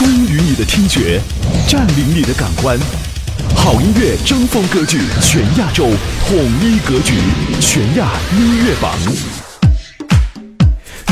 忠于你的听觉，占领你的感官。好音乐争锋歌剧，全亚洲统一格局，全亚音乐榜。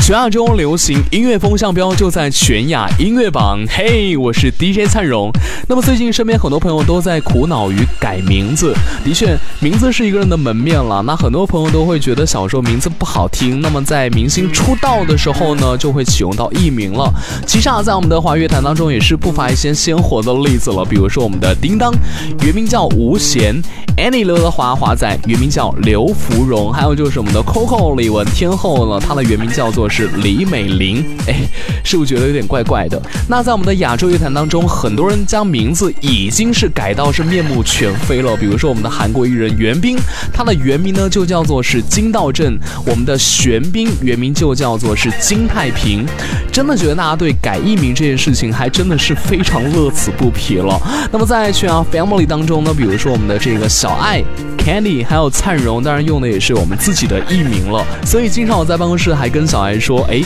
全亚洲流行音乐风向标就在全亚音乐榜。嘿，我是 DJ 灿荣。那么最近身边很多朋友都在苦恼于改名字。的确，名字是一个人的门面了。那很多朋友都会觉得小时候名字不好听，那么在明星出道的时候呢，就会启用到艺名了。其实啊，在我们的华语乐坛当中也是不乏一些鲜活的例子了。比如说我们的叮当，原名叫吴贤；Annie 刘德华华仔原名叫刘芙蓉；还有就是我们的 Coco 李玟天后呢，她的原名叫做是。是李美玲，哎，是不是觉得有点怪怪的？那在我们的亚洲乐坛当中，很多人将名字已经是改到是面目全非了。比如说我们的韩国艺人袁彬，他的原名呢就叫做是金道镇；我们的玄彬原名就叫做是金太平。真的觉得大家对改艺名这件事情还真的是非常乐此不疲了。那么在全亚 family 当中呢，比如说我们的这个小爱。Candy 还有灿荣，当然用的也是我们自己的艺名了，所以经常我在办公室还跟小艾说，哎，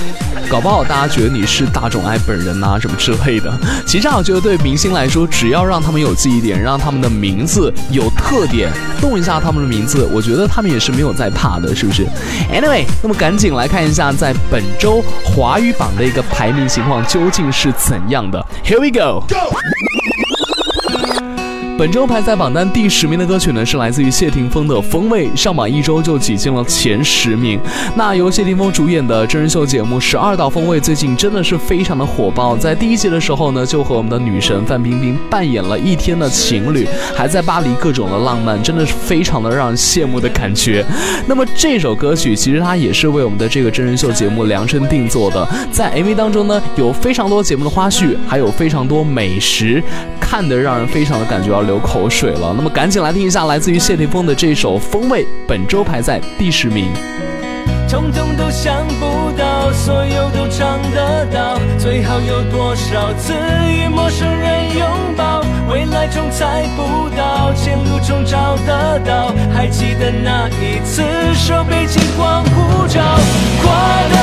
搞不好大家觉得你是大众爱本人呐，什么之类的。其实我觉得对明星来说，只要让他们有记忆点，让他们的名字有特点，动问一下他们的名字，我觉得他们也是没有在怕的，是不是？Anyway，那么赶紧来看一下在本周华语榜的一个排名情况究竟是怎样的。Here we go。本周排在榜单第十名的歌曲呢，是来自于谢霆锋的《风味》，上榜一周就挤进了前十名。那由谢霆锋主演的真人秀节目《十二道风味》最近真的是非常的火爆。在第一季的时候呢，就和我们的女神范冰冰扮演了一天的情侣，还在巴黎各种的浪漫，真的是非常的让人羡慕的感觉。那么这首歌曲其实它也是为我们的这个真人秀节目量身定做的，在 MV 当中呢，有非常多节目的花絮，还有非常多美食，看得让人非常的感觉要。流口水了，那么赶紧来听一下来自于谢霆锋的这首《风味》，本周排在第十名。通通都想不到，所有都尝得到，最好有多少次与陌生人拥抱？未来中猜不到，前路中找得到。还记得那一次手背金光普照，花的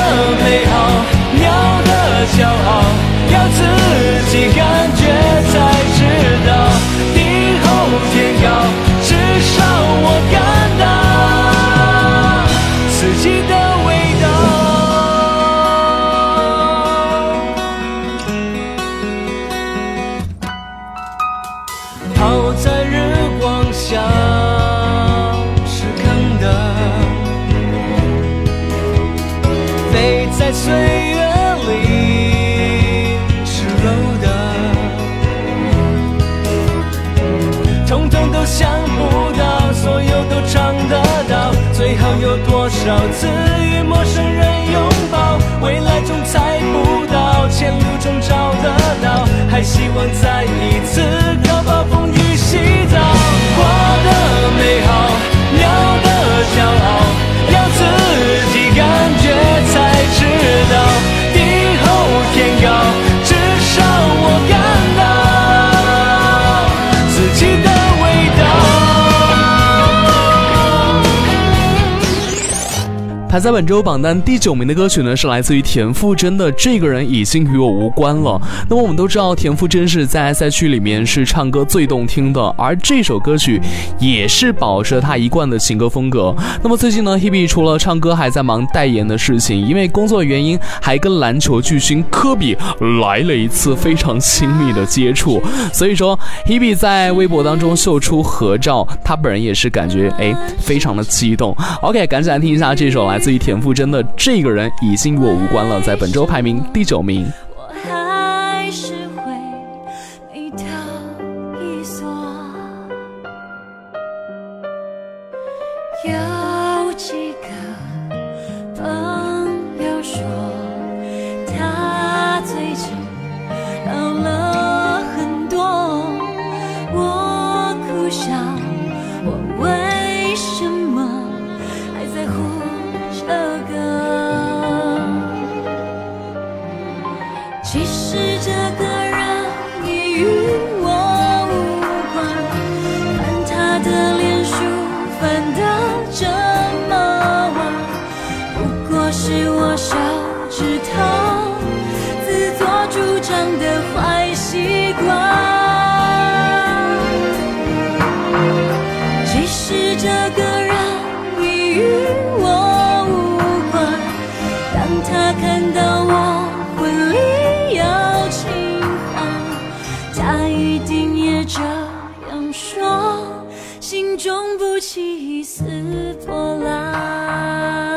美好，鸟的骄傲，要自己感觉才知道。天高，至少我敢拿自己的威。有多少次与陌生人拥抱？未来总猜不到，前路中找得到。还希望再一次靠暴风雨洗澡。花的美好，鸟的骄傲，排在本周榜单第九名的歌曲呢，是来自于田馥甄的《这个人已经与我无关了》。那么我们都知道，田馥甄是在赛区里面是唱歌最动听的，而这首歌曲也是保持了他一贯的情歌风格。那么最近呢，Hebe 除了唱歌，还在忙代言的事情，因为工作原因，还跟篮球巨星科比来了一次非常亲密的接触。所以说，Hebe 在微博当中秀出合照，他本人也是感觉哎，非常的激动。OK，赶紧来听一下这首来。至于田馥甄的这个人，已经与我无关了，在本周排名第九名。有几个朋友说，他最近老了很多，我笑。心中不起一丝波澜。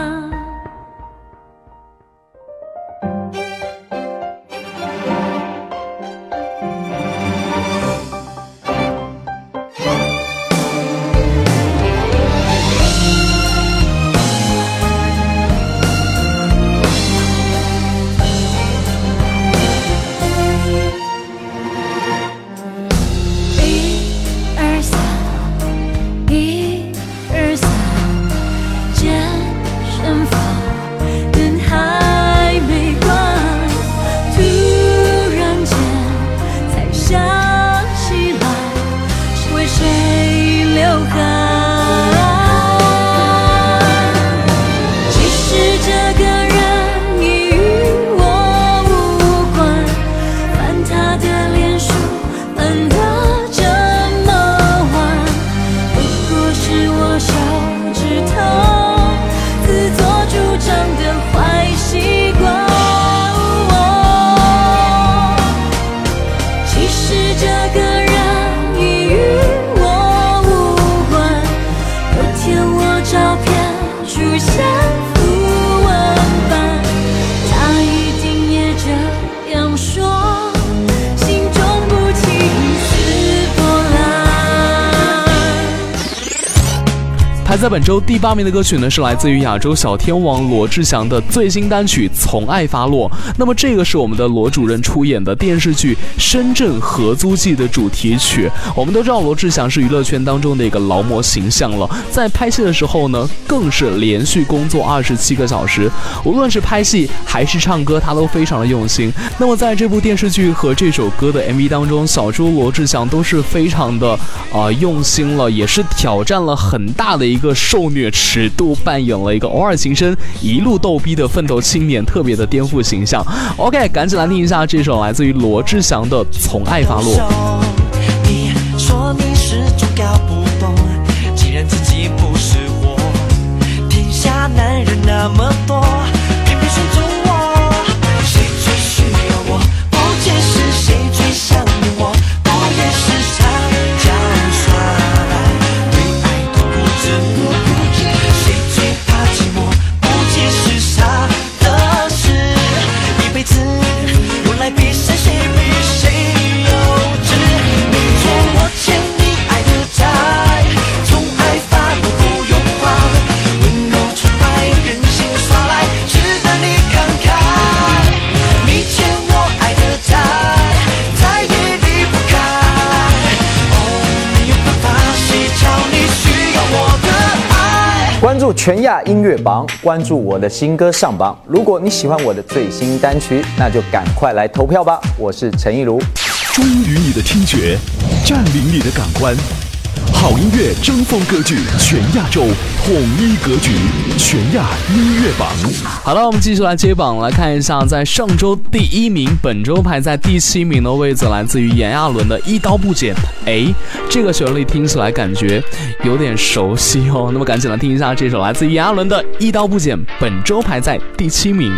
本周第八名的歌曲呢，是来自于亚洲小天王罗志祥的最新单曲《从爱发落》。那么这个是我们的罗主任出演的电视剧《深圳合租记》的主题曲。我们都知道罗志祥是娱乐圈当中的一个劳模形象了，在拍戏的时候呢，更是连续工作二十七个小时，无论是拍戏还是唱歌，他都非常的用心。那么在这部电视剧和这首歌的 MV 当中，小猪罗志祥都是非常的啊用心了，也是挑战了很大的一个。受虐尺度扮演了一个偶尔情深、一路逗逼的奋斗青年，特别的颠覆形象。OK，赶紧来听一下这首来自于罗志祥的《从爱发落》。你说你始终搞不懂，既然自己不是我，天下男人那么多，注全亚音乐榜，关注我的新歌上榜。如果你喜欢我的最新单曲，那就赶快来投票吧！我是陈亦儒。忠于你的听觉，占领你的感官。好音乐争锋歌剧，全亚洲统一格局，全亚音乐榜。好了，我们继续来接榜，来看一下，在上周第一名，本周排在第七名的位置，来自于炎亚纶的《一刀不剪》。哎，这个旋律听起来感觉有点熟悉哦。那么赶紧来听一下这首来自炎亚纶的《一刀不剪》，本周排在第七名。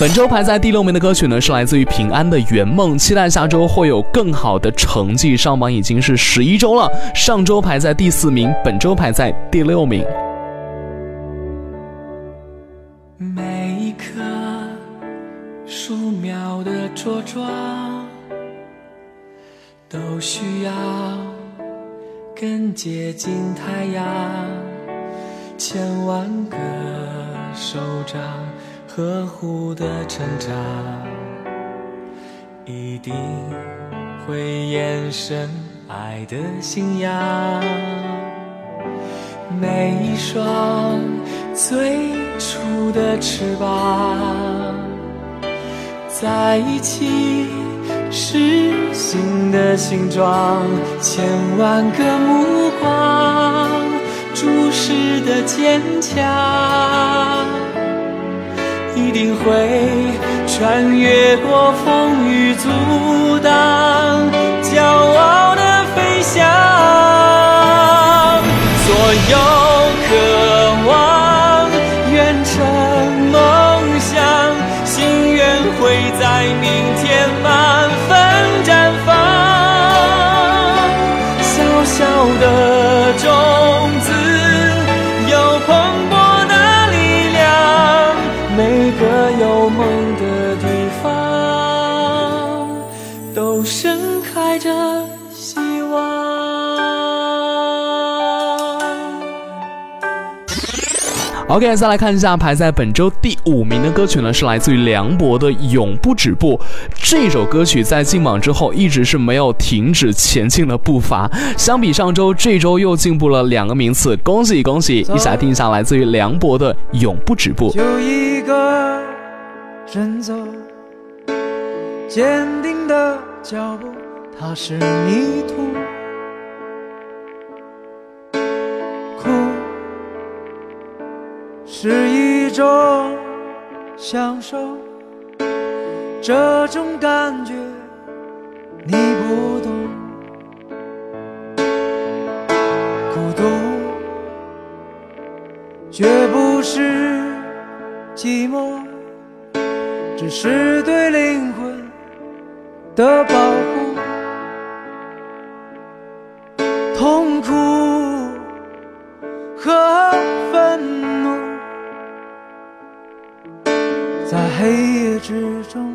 本周排在第六名的歌曲呢，是来自于平安的《圆梦》，期待下周会有更好的成绩。上榜已经是十一周了，上周排在第四名，本周排在第六名。每一棵树苗的茁壮，都需要更接近太阳。千万个手掌呵护的成长，一定会延伸爱的信仰。每一双最初的翅膀，在一起是新的形状，千万个目光注视的坚强，一定会穿越过风雨阻挡，骄傲的飞翔。所有渴望远成梦想，心愿会在明天满分绽放。小小的种 OK，再来看一下排在本周第五名的歌曲呢，是来自于梁博的《永不止步》。这首歌曲在进榜之后一直是没有停止前进的步伐，相比上周，这周又进步了两个名次，恭喜恭喜！一起来听一下来自于梁博的《永不止步》。就一个人走，坚定的脚步，它是泥土。是一种享受，这种感觉你不懂。孤独绝不是寂寞，只是对灵魂的保护。在黑夜之中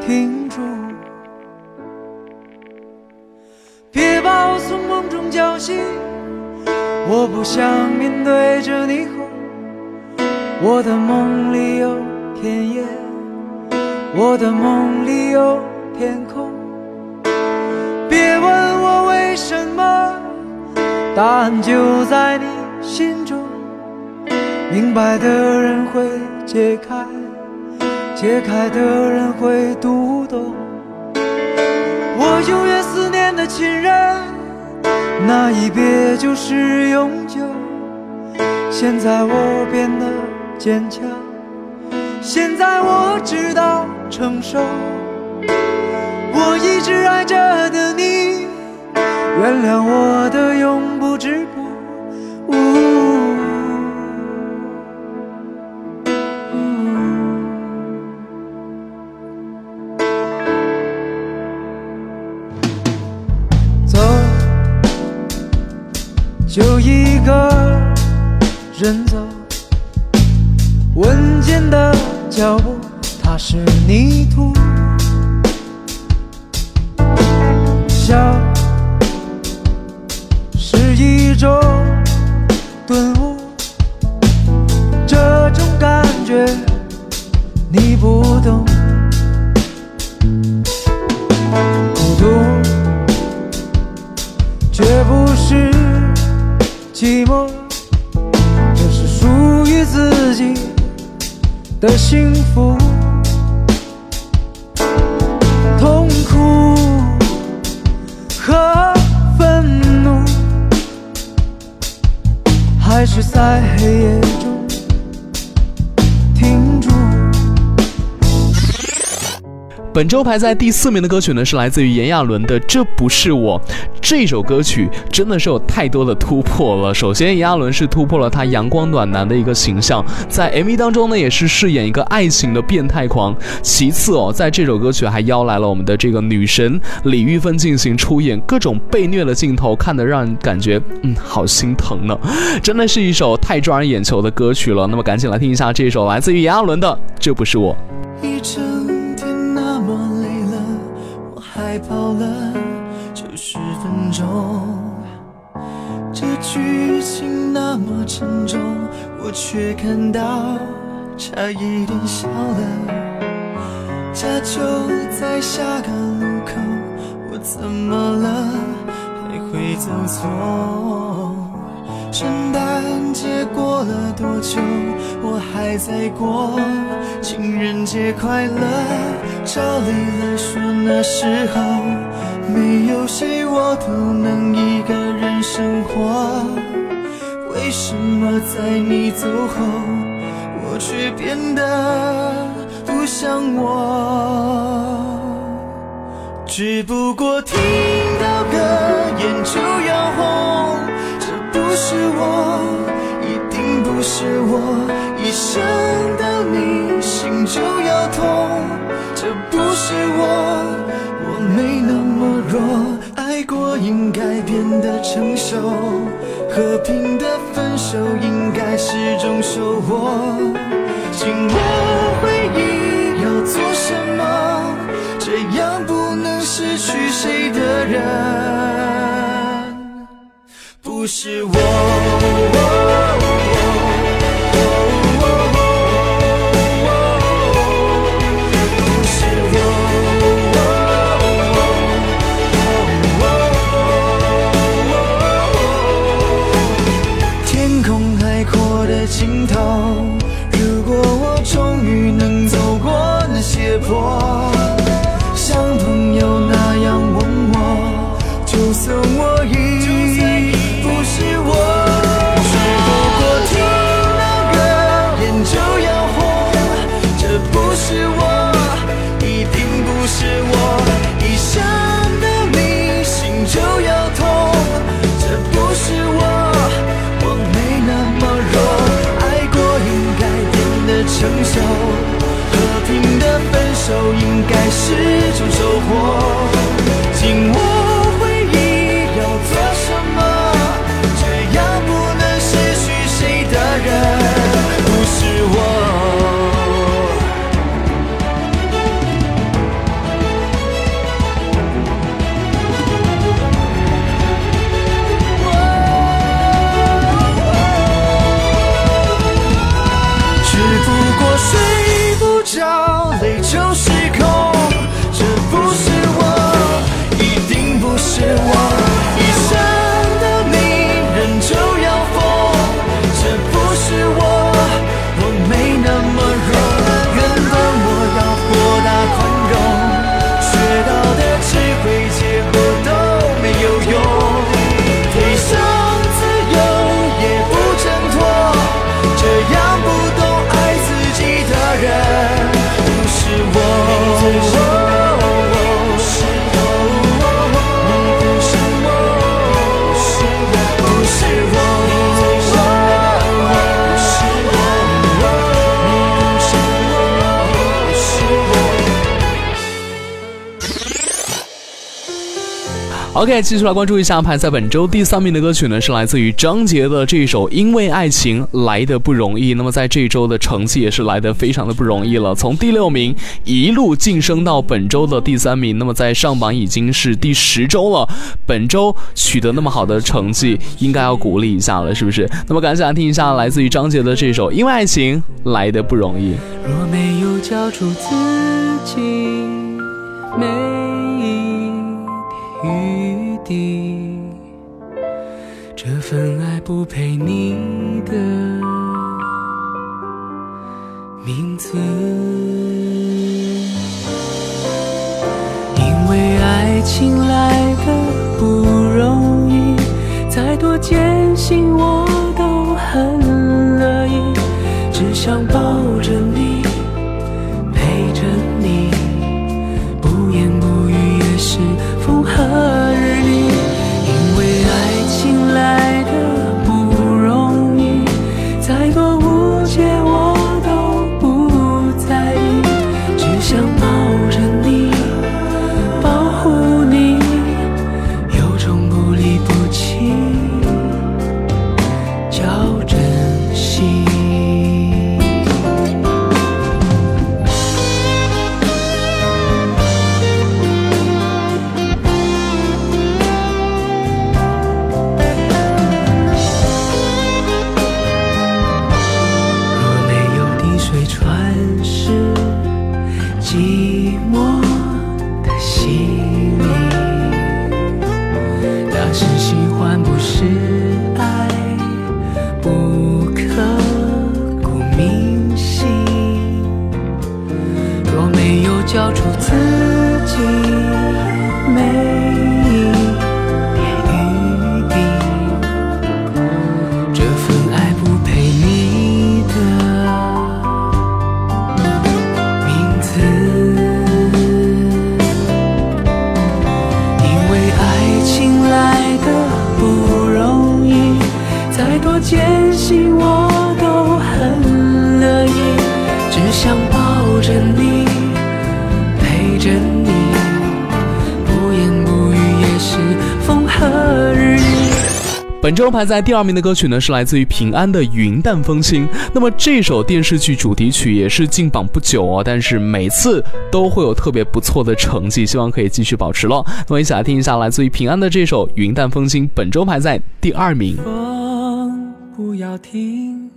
停住。别把我从梦中叫醒，我不想面对着霓虹。我的梦里有田野，我的梦里有天空。别问我为什么，答案就在你心中。明白的人会解开，解开的人会读懂。我永远思念的亲人，那一别就是永久。现在我变得坚强，现在我知道承受。我一直爱着的你，原谅我的永不止步。个人走，稳健的脚步，踏实泥土。的幸福，本周排在第四名的歌曲呢，是来自于炎亚纶的《这不是我》。这首歌曲真的是有太多的突破了。首先，炎亚纶是突破了他阳光暖男的一个形象，在 MV 当中呢，也是饰演一个爱情的变态狂。其次哦，在这首歌曲还邀来了我们的这个女神李玉芬进行出演，各种被虐的镜头，看得让人感觉嗯，好心疼呢。真的是一首太抓人眼球的歌曲了。那么，赶紧来听一下这首来自于炎亚纶的《这不是我》。一整天那么累了，爱跑了九十分钟。这剧情那么沉重，我却看到差一点笑了。家就在下个路口，我怎么了？还会走错？圣诞节过了多久？我还在过。情人节快乐，照理来说那时候没有谁我都能一个人生活。为什么在你走后，我却变得不像我？只不过听到歌眼就要红，是我，一定不是我，一想到你心就要痛，这不是我，我没那么弱，爱过应该变得成熟，和平的分手应该是种收获，紧握回忆要做什么？这样不能失去谁的人，不是我。OK，继续来关注一下排在本周第三名的歌曲呢，是来自于张杰的这首《因为爱情来的不容易》。那么在这周的成绩也是来的非常的不容易了，从第六名一路晋升到本周的第三名。那么在上榜已经是第十周了，本周取得那么好的成绩，应该要鼓励一下了，是不是？那么赶紧来听一下来自于张杰的这首《因为爱情来的不容易》。若没有交出自己每一点这份爱不配你的名字。因为爱情来的不容易，再多艰辛我都很乐意，只想抱排在第二名的歌曲呢，是来自于平安的《云淡风轻》。那么这首电视剧主题曲也是进榜不久哦，但是每次都会有特别不错的成绩，希望可以继续保持了。那么一起来听一下来自于平安的这首《云淡风轻》，本周排在第二名。风不要停，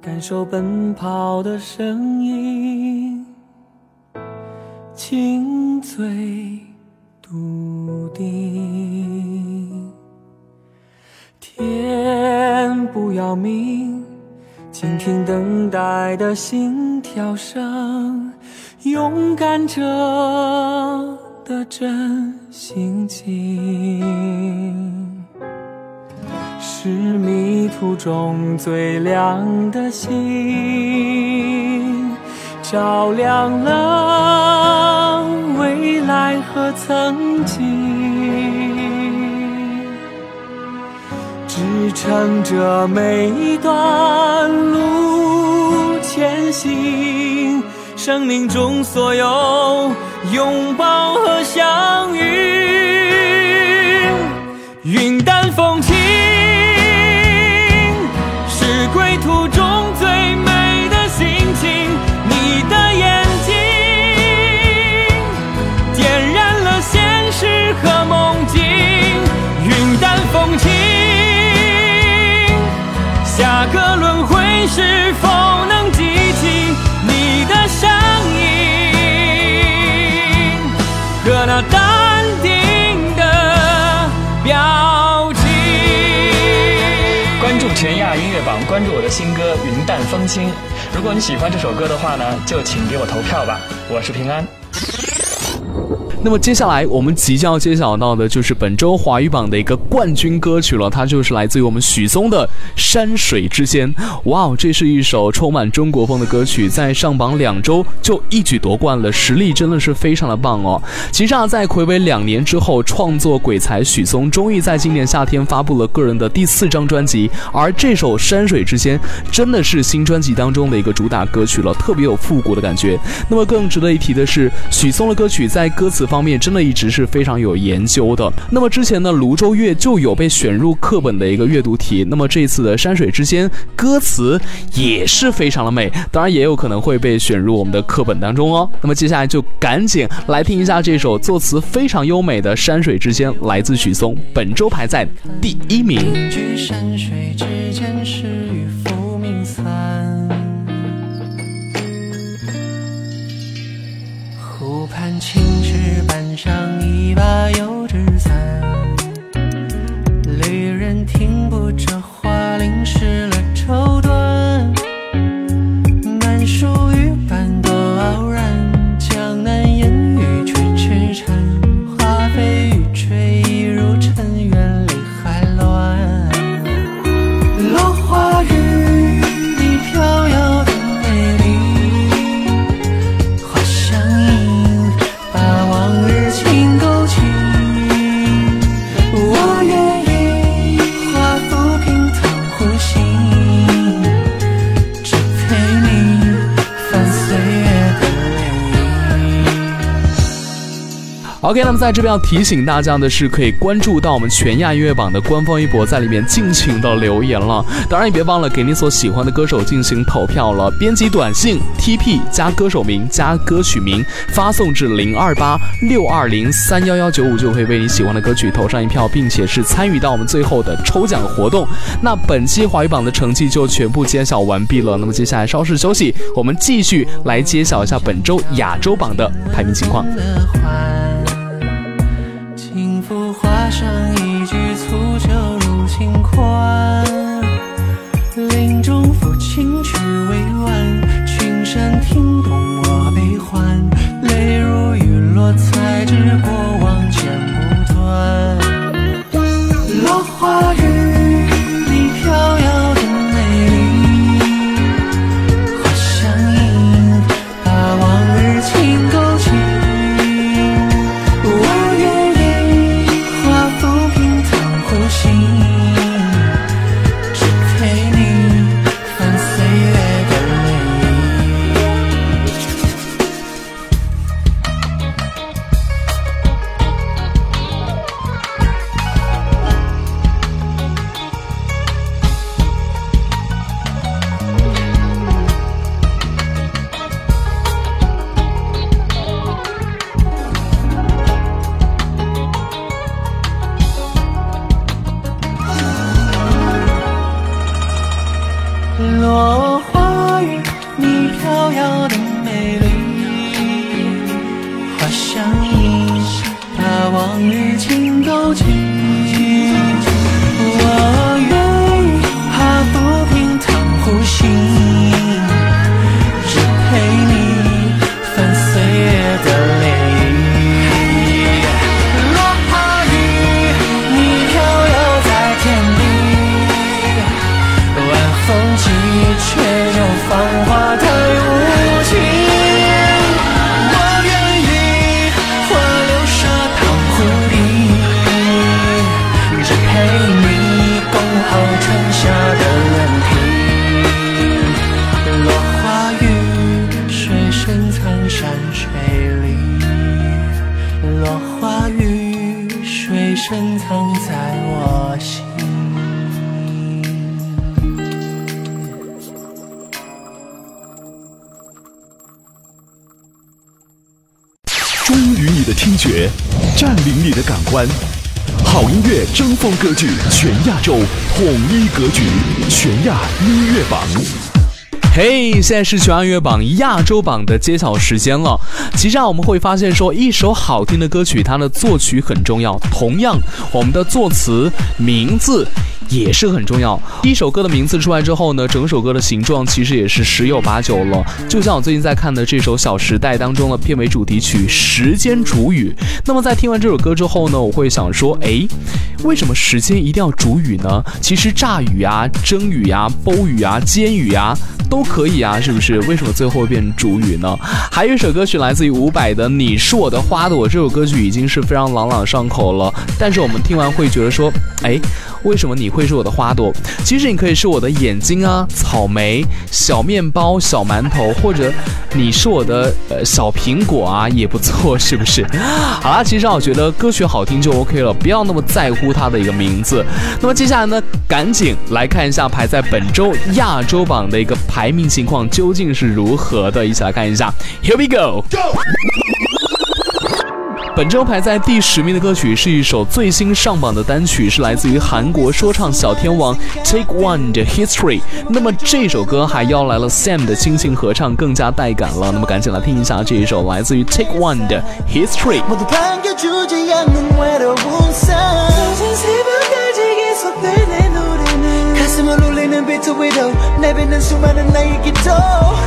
感受奔跑的声音，轻醉笃定。天不要明，倾听等待的心跳声，勇敢者的真心情。是迷途中最亮的星，照亮了未来和曾经，支撑着每一段路前行。生命中所有拥抱和相遇，云淡风轻，是否能记起你的声音和那淡定的表情？关注全亚音乐榜，关注我的新歌《云淡风轻》。如果你喜欢这首歌的话呢，就请给我投票吧。我是平安。那么接下来我们即将要揭晓到的就是本周华语榜的一个冠军歌曲了，它就是来自于我们许嵩的《山水之间》。哇哦，这是一首充满中国风的歌曲，在上榜两周就一举夺冠了，实力真的是非常的棒哦。其实啊，在暌违两年之后，创作鬼才许嵩终于在今年夏天发布了个人的第四张专辑，而这首《山水之间》真的是新专辑当中的一个主打歌曲了，特别有复古的感觉。那么更值得一提的是，许嵩的歌曲在歌词方方面真的一直是非常有研究的。那么之前呢，泸州月就有被选入课本的一个阅读题，那么这次的《山水之间》歌词也是非常的美，当然也有可能会被选入我们的课本当中哦。那么接下来就赶紧来听一下这首作词非常优美的《山水之间》，来自许嵩，本周排在第一名。山水之间，是与浮上一把油纸伞，旅人停步，这花淋湿了 OK，那么在这边要提醒大家的是，可以关注到我们全亚音乐榜的官方微博，在里面尽情的留言了。当然也别忘了给你所喜欢的歌手进行投票了。编辑短信 TP 加歌手名加歌曲名，发送至零二八六二零三幺幺九五，就可以为你喜欢的歌曲投上一票，并且是参与到我们最后的抽奖活动。那本期华语榜的成绩就全部揭晓完毕了。那么接下来稍事休息，我们继续来揭晓一下本周亚洲榜的排名情况。共好春夏的人品。落花雨，水深藏山水里。落花雨，水深藏在我心。终于你的听觉，占领你的感官，好音乐争锋歌剧，全亚洲统一格局，全亚音乐榜。嘿现在是全亚音乐榜亚洲榜的揭晓时间了。其实啊，我们会发现说，一首好听的歌曲，它的作曲很重要，同样，我们的作词名字也是很重要。一首歌的名字出来之后呢，整首歌的形状其实也是十有八九了。就像我最近在看的这首《小时代》当中的片尾主题曲《时间煮雨》。那么在听完这首歌之后呢，我会想说，诶，为什么时间一定要煮雨呢？其实炸雨啊、蒸雨啊、煲雨啊、煎雨啊都可以啊，是不是？为什么最后变成煮雨呢？还有一首歌曲来自于伍佰的《你是我的花朵》，这首歌曲已经是非常朗朗上口了。但是我们听完会觉得说，哎，为什么你会是我的花朵？其实你可以是我的眼睛啊，草莓、小面包、小馒头，或者你是我的呃小苹果啊，也不错，是不是？好啦，其实啊，我觉得歌曲好听就 OK 了，不要那么在乎它的一个名字。那么接下来呢，赶紧来看一下排在本周亚洲榜的一个排命情况究竟是如何的一起来看一下。Here we go 本周排在第十名的歌曲是一首最新上榜的单曲是来自于韩国说唱小天王 take one 的 history 那么这首歌还邀来了 sam 的亲情合唱更加带感了。那么赶紧来听一下这一首来自于 take one 的 history 울리는 비트 위로 내뱉는 수많은 나의 기도.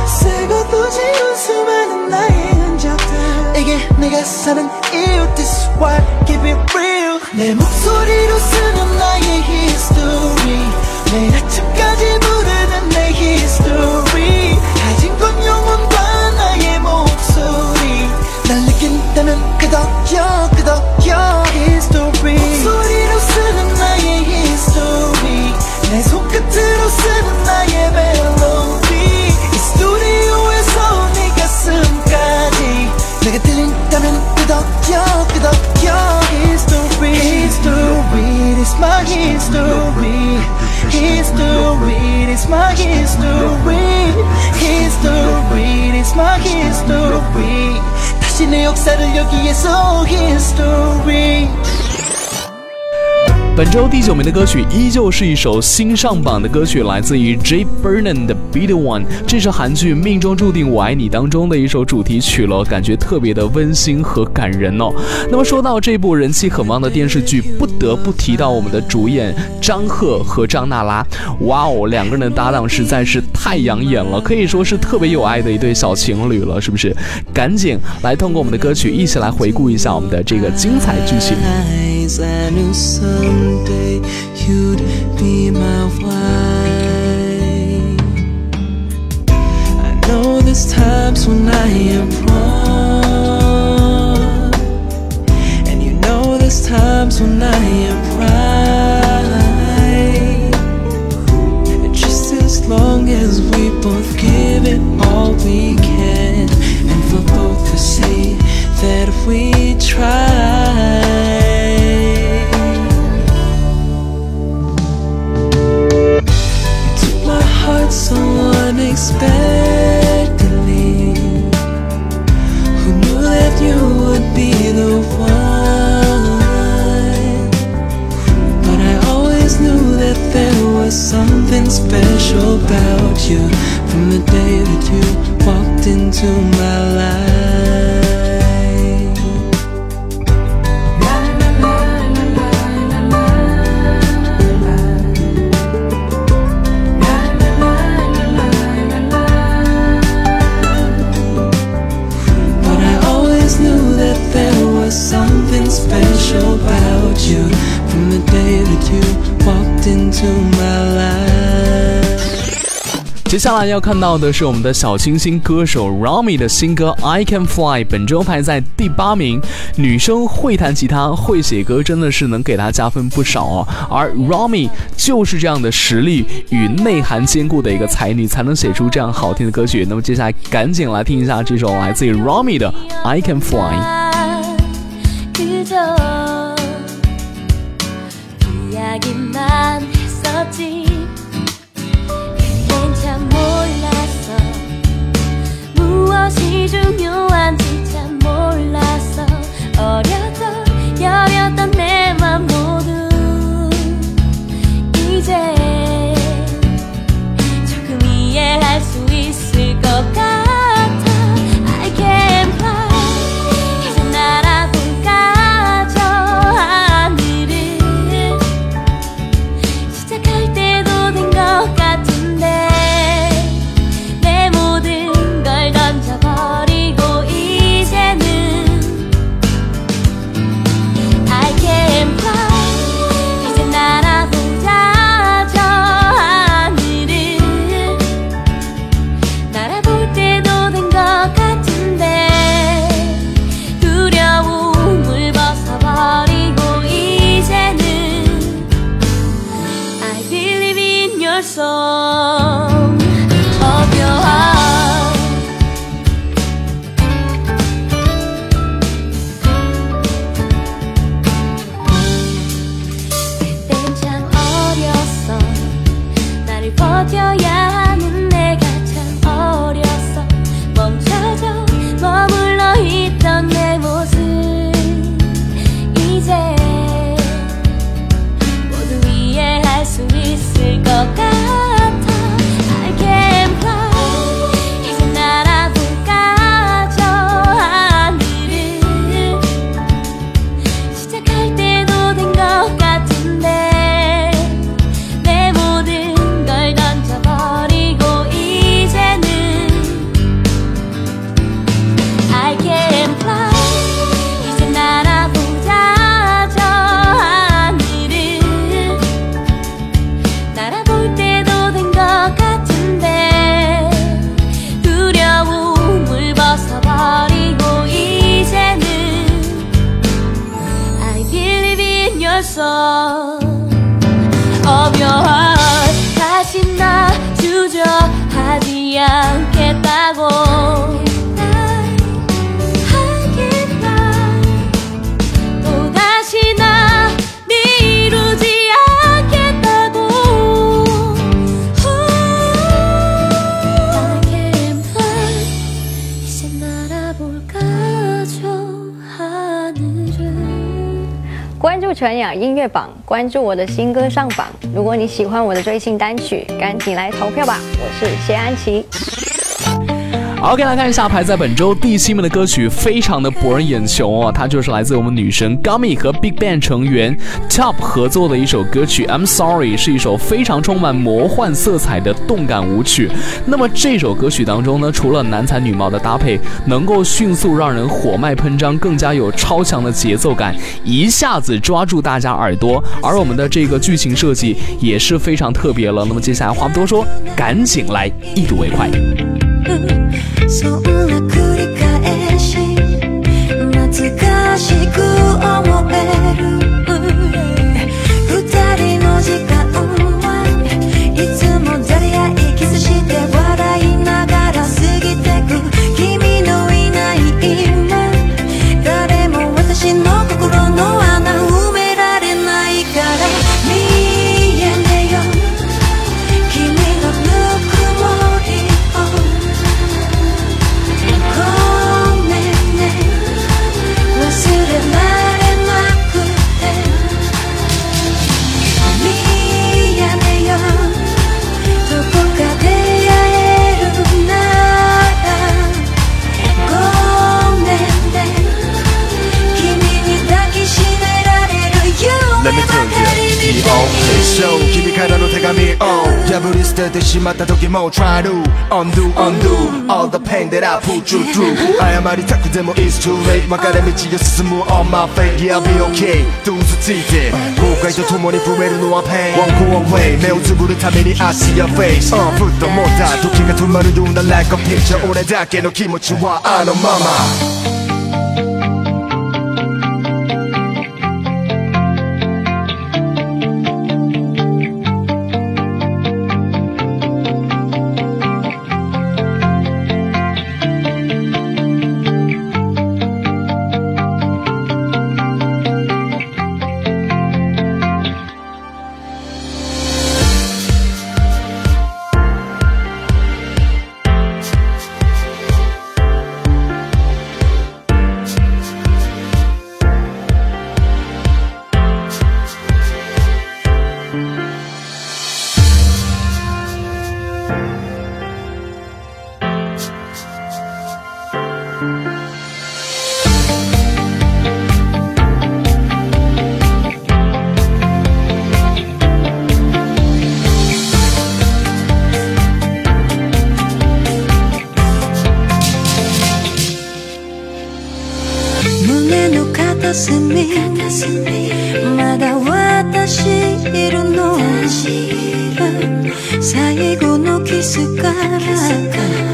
쓰고 또 지운 수많은 나의 흔적들. 이게 내가 사는 이유 This is why keep it real. 내 목소리로 쓰는 나의 history. 매일 아침까지 부르는 내 history. 가진 건 영혼과 나의 목소리. 날 느낀다면 끄덕여 끄덕여 history. 목소리로 쓰는 나의 history. 내 History my history History It's my history History It's my history 다시 내 역사를 여기에서 History. 本周第九名的歌曲依旧是一首新上榜的歌曲，来自于 J Vernon 的《Be the One》，这是韩剧《命中注定我爱你》当中的一首主题曲了，感觉特别的温馨和感人哦。那么说到这部人气很旺的电视剧，不得不提到我们的主演张赫和张娜拉。哇哦，两个人的搭档实在是太养眼了，可以说是特别有爱的一对小情侣了，是不是？赶紧来通过我们的歌曲一起来回顾一下我们的这个精彩剧情。Eyes, I knew someday you'd be my wife. I know there's times when I am 看到的是我们的小清新歌手 Rami 的新歌《I Can Fly》，本周排在第八名。女生会弹吉他、会写歌，真的是能给她加分不少哦。而 Rami 就是这样的实力与内涵兼顾的一个才女，才能写出这样好听的歌曲。那么接下来赶紧来听一下这首来自于 Rami 的《I Can Fly》。关注我的新歌上榜。如果你喜欢我的最新单曲，赶紧来投票吧！我是谢安琪。OK，来看一下排在本周第七名的歌曲，非常的博人眼球哦，它就是来自我们女神 Gummy 和 Big Bang 成员 Top 合作的一首歌曲《I'm Sorry》，是一首非常充满魔幻色彩的动感舞曲。那么这首歌曲当中呢，除了男才女貌的搭配，能够迅速让人火脉喷张，更加有超强的节奏感，一下子抓住大家耳朵。而我们的这个剧情设计也是非常特别了。那么接下来话不多说，赶紧来一睹为快。そんな繰り返し懐かしく思える。しまった時も Try to undo undo All the pain that I put you through 謝りたくても It's too late 分かれ道を進む On my fate Yeah I'll be okay どうぞついて後悔と共に増えるのは Pain One go away 目をつぶるために I see your face、uh, ふっと思った時が止まるような Like a picture 俺だけの気持ちはあのまままだ私いるの。最後のキスから。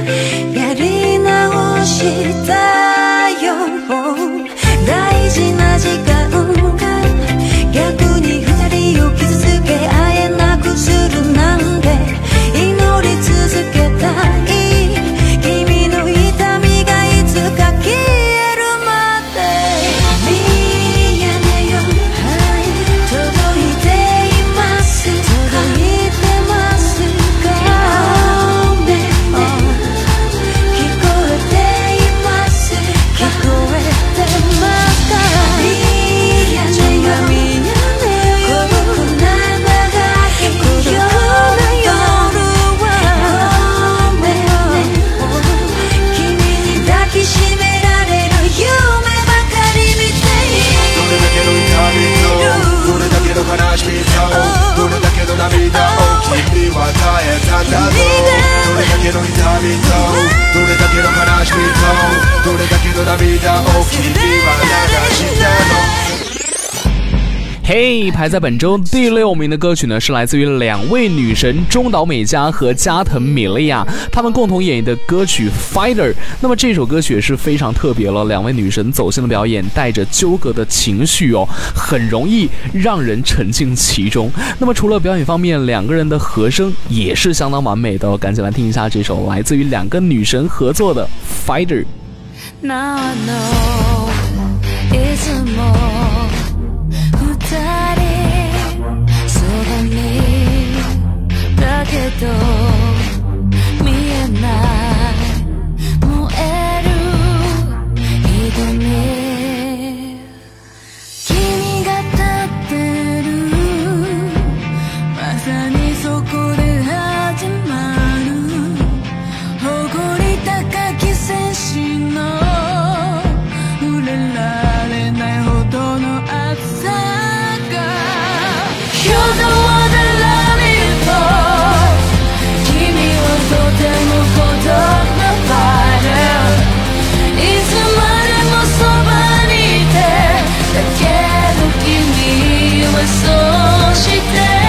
だぞどれだけの痛みとどれだけの悲しみとどれだけの涙を君は流したの嘿排在本周第六名的歌曲呢，是来自于两位女神中岛美嘉和加藤米莉亚，她们共同演绎的歌曲《Fighter》。那么这首歌曲也是非常特别了，两位女神走心的表演，带着纠葛的情绪哦，很容易让人沉浸其中。那么除了表演方面，两个人的和声也是相当完美的哦，赶紧来听一下这首来自于两个女神合作的《Fighter》。 Now I know いつも 二人そばにだけど she did.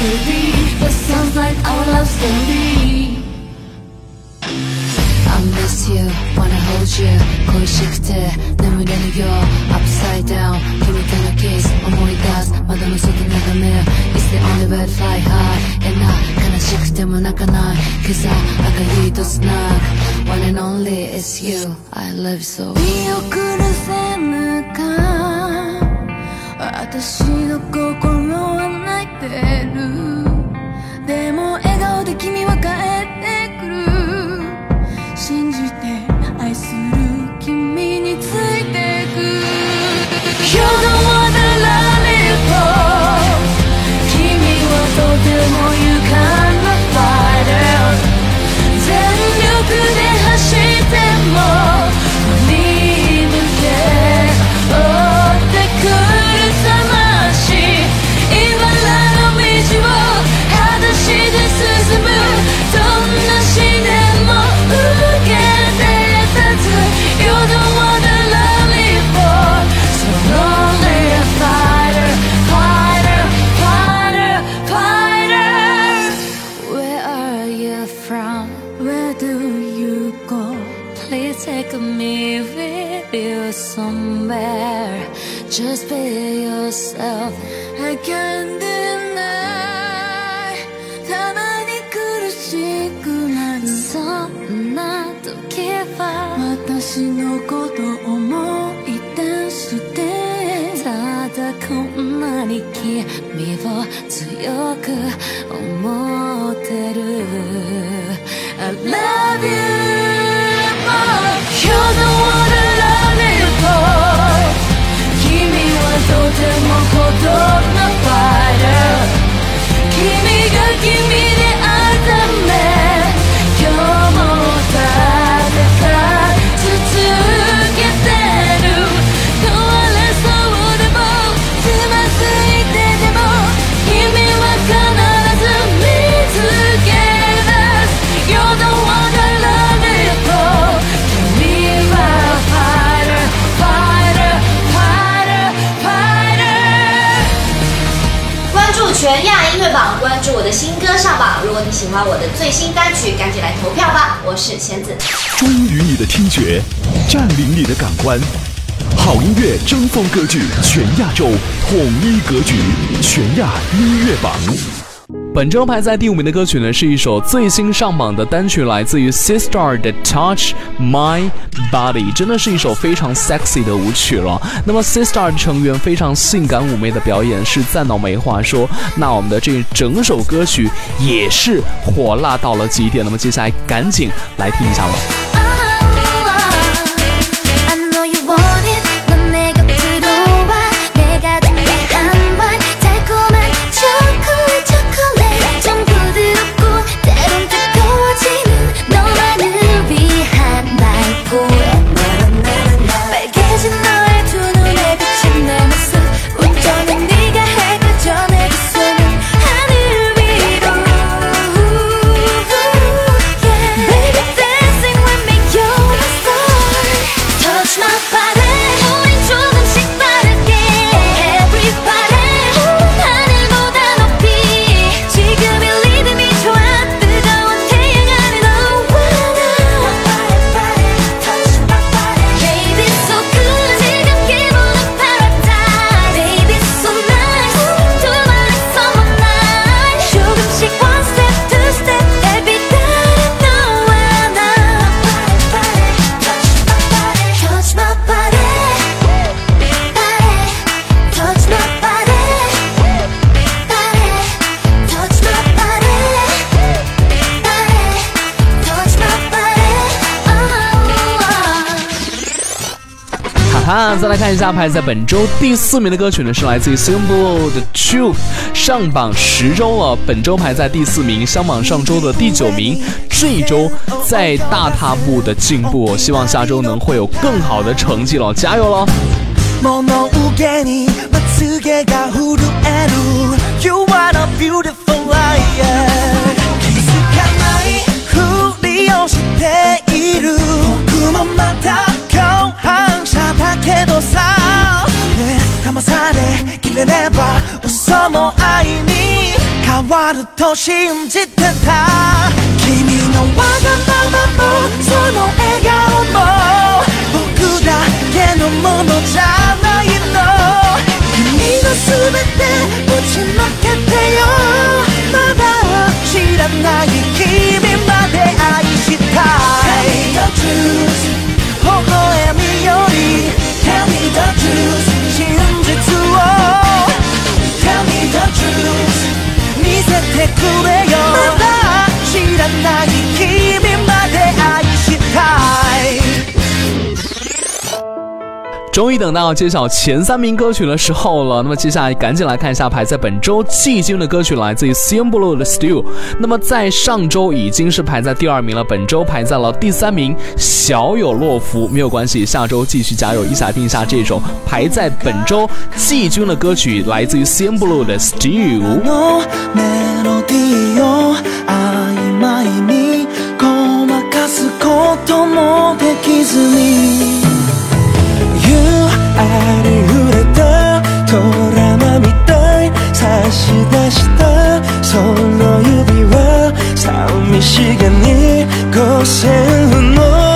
our love story. That sounds like our love story. I miss you, wanna hold you 恋しくて眠れぬよ Upside down 君とのキス思い出す窓の外眺め It's the only way to fly high えな悲しくても泣かない Cause I, I got you to snug One and only is you I love you so 見送るせぬか私の心は てる。でも笑顔で君は帰って強く感官。好音乐争锋歌剧全亚洲统一格局，全亚音乐榜。本周排在第五名的歌曲呢，是一首最新上榜的单曲，来自于 Sistar 的《Touch My Body》，真的是一首非常 sexy 的舞曲了。那么 Sistar 成员非常性感妩媚的表演是赞到没话说，那我们的这整首歌曲也是火辣到了极点。那么接下来赶紧来听一下了。看一下排在本周第四名的歌曲呢，是来自于 Symbol 的 Truth，上榜十周了，本周排在第四名，相榜上周的第九名，这一周在大踏步的进步，希望下周能会有更好的成绩了，加油喽！その愛に変わると信じてた。君のわがままもその笑顔も僕だけのものじゃないの。君の全てぶちまけてよ。まだ知らない君まで愛したい。终于等到揭晓前三名歌曲的时候了。那么接下来赶紧来看一下排在本周季军的歌曲，来自于 c i m b l u 的 Still。那么在上周已经是排在第二名了，本周排在了第三名，小有落伏，没有关系，下周继续加油。一起来听一下这首排在本周季军的歌曲，来自于 c i m b l u 的 Still。のメロディーを曖昧にごまかすこともできずにゆ ありふれたドラマみたい差し出したその指は寂しげに5000の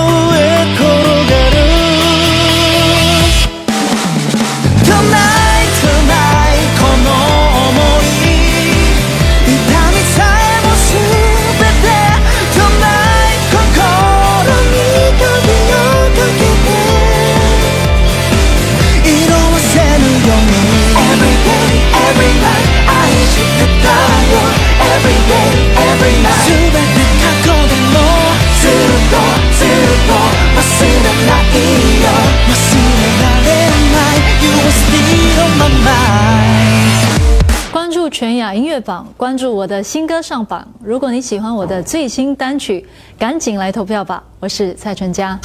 关注全雅音乐榜，关注我的新歌上榜。如果你喜欢我的最新单曲，赶紧来投票吧！我是蔡淳佳。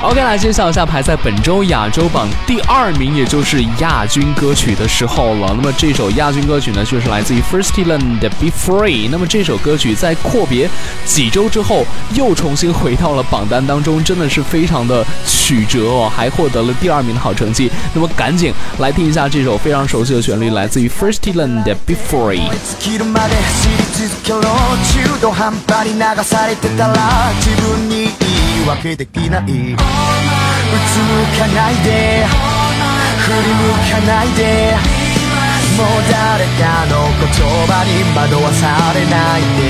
OK，来揭晓一下排在本周亚洲榜第二名，也就是亚军歌曲的时候了。那么这首亚军歌曲呢，就是来自于 First Land 的 Be Free。那么这首歌曲在阔别几周之后，又重新回到了榜单当中，真的是非常的曲折哦，还获得了第二名的好成绩。那么赶紧来听一下这首非常熟悉的旋律，来自于 First Land 的 Be Free。尽きるまで走り続けできない。うつむかないで。振り向かないで。もう誰かの言葉に惑わされないで。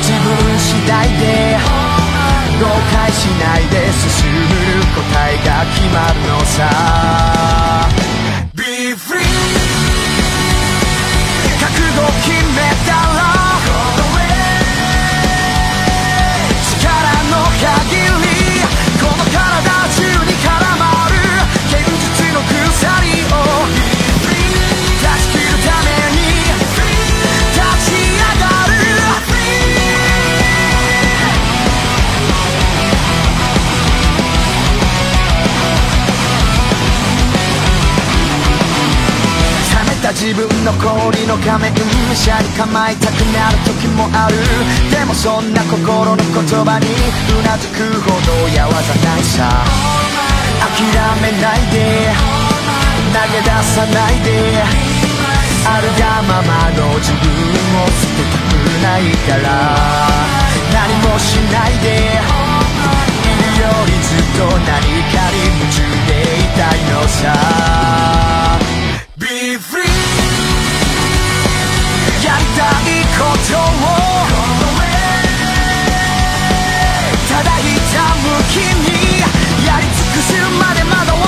自分次第で。後悔しないで進む答えが決まるのさ。Be free 覚悟自分の氷の仮面シャリ構えたくなる時もあるでもそんな心の言葉にうなずくほどやわざないさ諦めないで投げ出さないであるがままの自分を捨てたくないから何もしないでいるよりずっと何かに夢中でいたいのさむきにやり尽くすまでまだ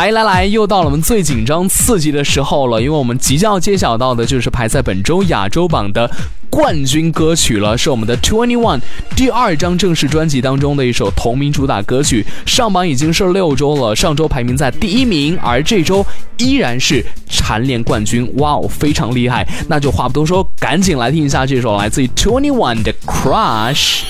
来来来，又到了我们最紧张刺激的时候了，因为我们即将要揭晓到的就是排在本周亚洲榜的冠军歌曲了，是我们的 Twenty One 第二张正式专辑当中的一首同名主打歌曲，上榜已经是六周了，上周排名在第一名，而这周依然是蝉联冠军，哇哦，非常厉害！那就话不多说，赶紧来听一下这首来自于 Twenty One 的 Crush。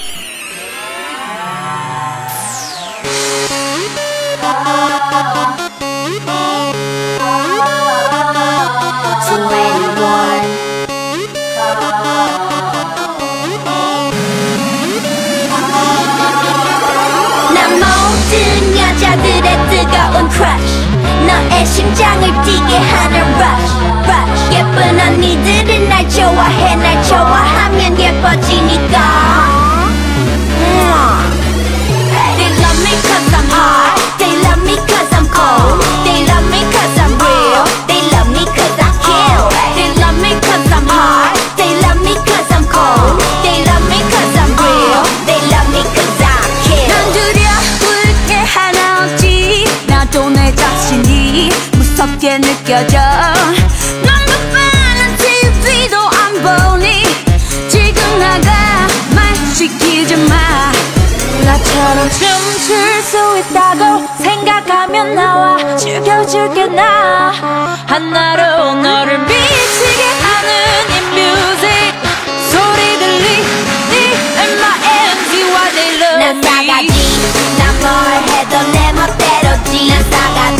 Crush 너의 심장을 뛰게 하는 rush rush 예쁜 언니들은 날 좋아해 날 좋아하면 예뻐지니까 They love me cause I'm hot They love me cause I'm cold They love me cause I'm 무섭게 느껴져. 넌 바빠는 TV도 안 보니 지금 나가 말 시키지 마. 나처럼 춤출 수 있다고 생각하면 나와 죽여줄게 나. 하나로 너를 미치게 하는 이 뮤직. 소리 들리 네 my MG와 they love 난 me 싸가지. 난뭘 해도 내 멋대로지. 난 싸가지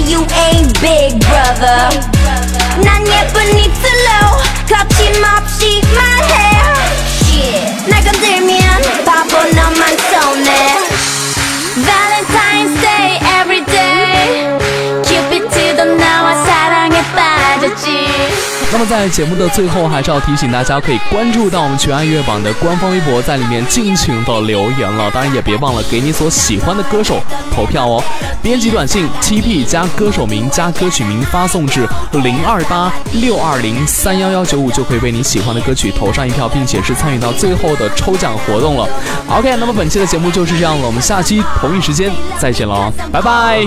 在节目的最后，还是要提醒大家，可以关注到我们全爱乐榜的官方微博，在里面尽情的留言了。当然也别忘了给你所喜欢的歌手投票哦。编辑短信 TP 加歌手名加歌曲名发送至零二八六二零三幺幺九五，就可以为你喜欢的歌曲投上一票，并且是参与到最后的抽奖活动了。OK，那么本期的节目就是这样了，我们下期同一时间再见喽，拜拜。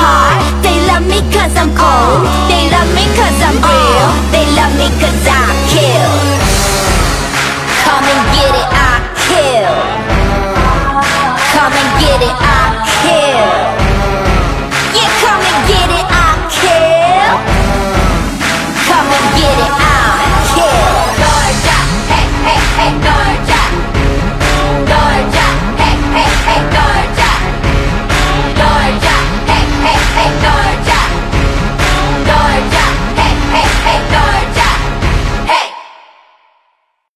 hard. They love me cause I'm cold. They love me cause I'm real. They love me cause I kill. Come and get it, I kill. Come and get it, I kill. Yeah, come and get it, I kill. Come and get it, I kill. Georgia, hey, hey, hey, no.